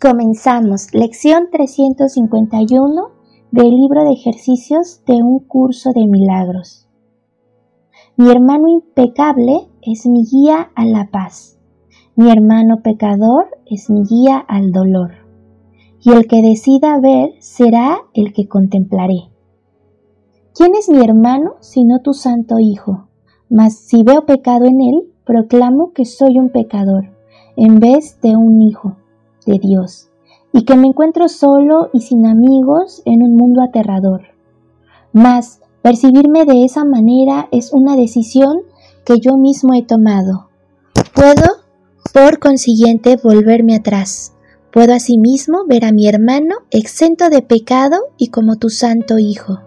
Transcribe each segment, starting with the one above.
Comenzamos lección 351 del libro de ejercicios de un curso de milagros. Mi hermano impecable es mi guía a la paz. Mi hermano pecador es mi guía al dolor. Y el que decida ver será el que contemplaré. ¿Quién es mi hermano sino tu santo Hijo? Mas si veo pecado en él, proclamo que soy un pecador, en vez de un hijo de Dios y que me encuentro solo y sin amigos en un mundo aterrador. Mas percibirme de esa manera es una decisión que yo mismo he tomado. Puedo, por consiguiente, volverme atrás. Puedo asimismo ver a mi hermano exento de pecado y como tu santo Hijo.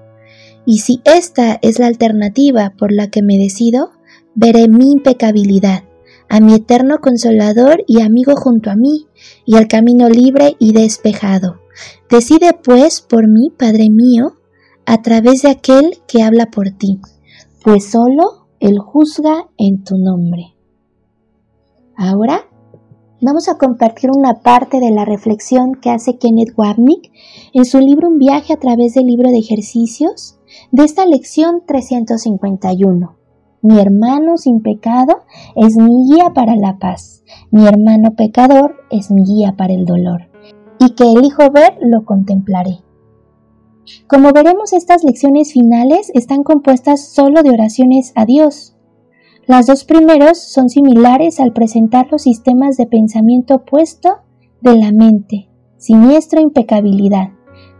Y si esta es la alternativa por la que me decido, veré mi impecabilidad a mi eterno consolador y amigo junto a mí, y al camino libre y despejado. Decide pues por mí, Padre mío, a través de aquel que habla por ti, pues solo Él juzga en tu nombre. Ahora vamos a compartir una parte de la reflexión que hace Kenneth Wapnick en su libro Un viaje a través del libro de ejercicios de esta lección 351. Mi hermano sin pecado es mi guía para la paz. Mi hermano pecador es mi guía para el dolor. Y que elijo ver lo contemplaré. Como veremos, estas lecciones finales están compuestas solo de oraciones a Dios. Las dos primeros son similares al presentar los sistemas de pensamiento opuesto de la mente, siniestra impecabilidad,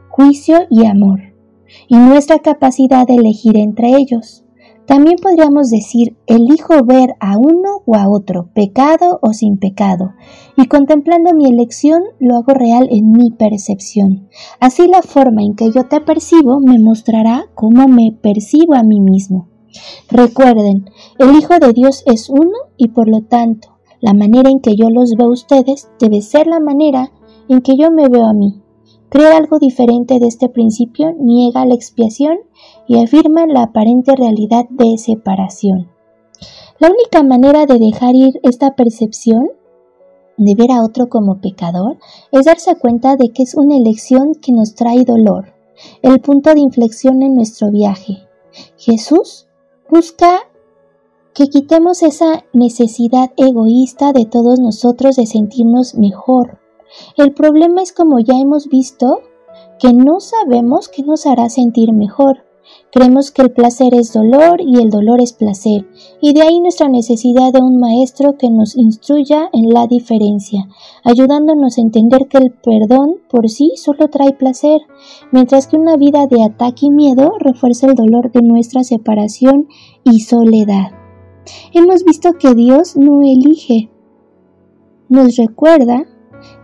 juicio y amor, y nuestra capacidad de elegir entre ellos. También podríamos decir, elijo ver a uno o a otro, pecado o sin pecado, y contemplando mi elección lo hago real en mi percepción. Así la forma en que yo te percibo me mostrará cómo me percibo a mí mismo. Recuerden, el Hijo de Dios es uno y por lo tanto, la manera en que yo los veo a ustedes debe ser la manera en que yo me veo a mí. Creer algo diferente de este principio niega la expiación y afirma la aparente realidad de separación. La única manera de dejar ir esta percepción de ver a otro como pecador es darse cuenta de que es una elección que nos trae dolor, el punto de inflexión en nuestro viaje. Jesús busca que quitemos esa necesidad egoísta de todos nosotros de sentirnos mejor, el problema es como ya hemos visto, que no sabemos qué nos hará sentir mejor. Creemos que el placer es dolor y el dolor es placer, y de ahí nuestra necesidad de un maestro que nos instruya en la diferencia, ayudándonos a entender que el perdón por sí solo trae placer, mientras que una vida de ataque y miedo refuerza el dolor de nuestra separación y soledad. Hemos visto que Dios no elige, nos recuerda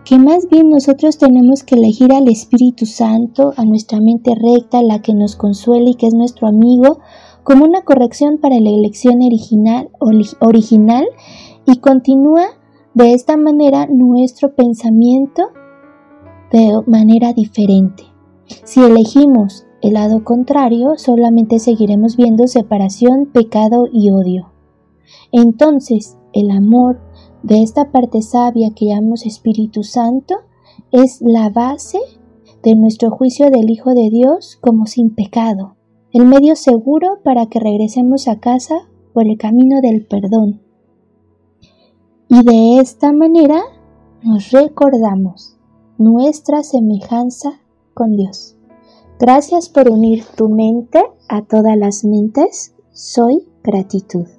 que más bien nosotros tenemos que elegir al Espíritu Santo, a nuestra mente recta, la que nos consuela y que es nuestro amigo, como una corrección para la elección original, original y continúa de esta manera nuestro pensamiento de manera diferente. Si elegimos el lado contrario, solamente seguiremos viendo separación, pecado y odio. Entonces, el amor, de esta parte sabia que llamamos Espíritu Santo es la base de nuestro juicio del Hijo de Dios como sin pecado, el medio seguro para que regresemos a casa por el camino del perdón. Y de esta manera nos recordamos nuestra semejanza con Dios. Gracias por unir tu mente a todas las mentes. Soy gratitud.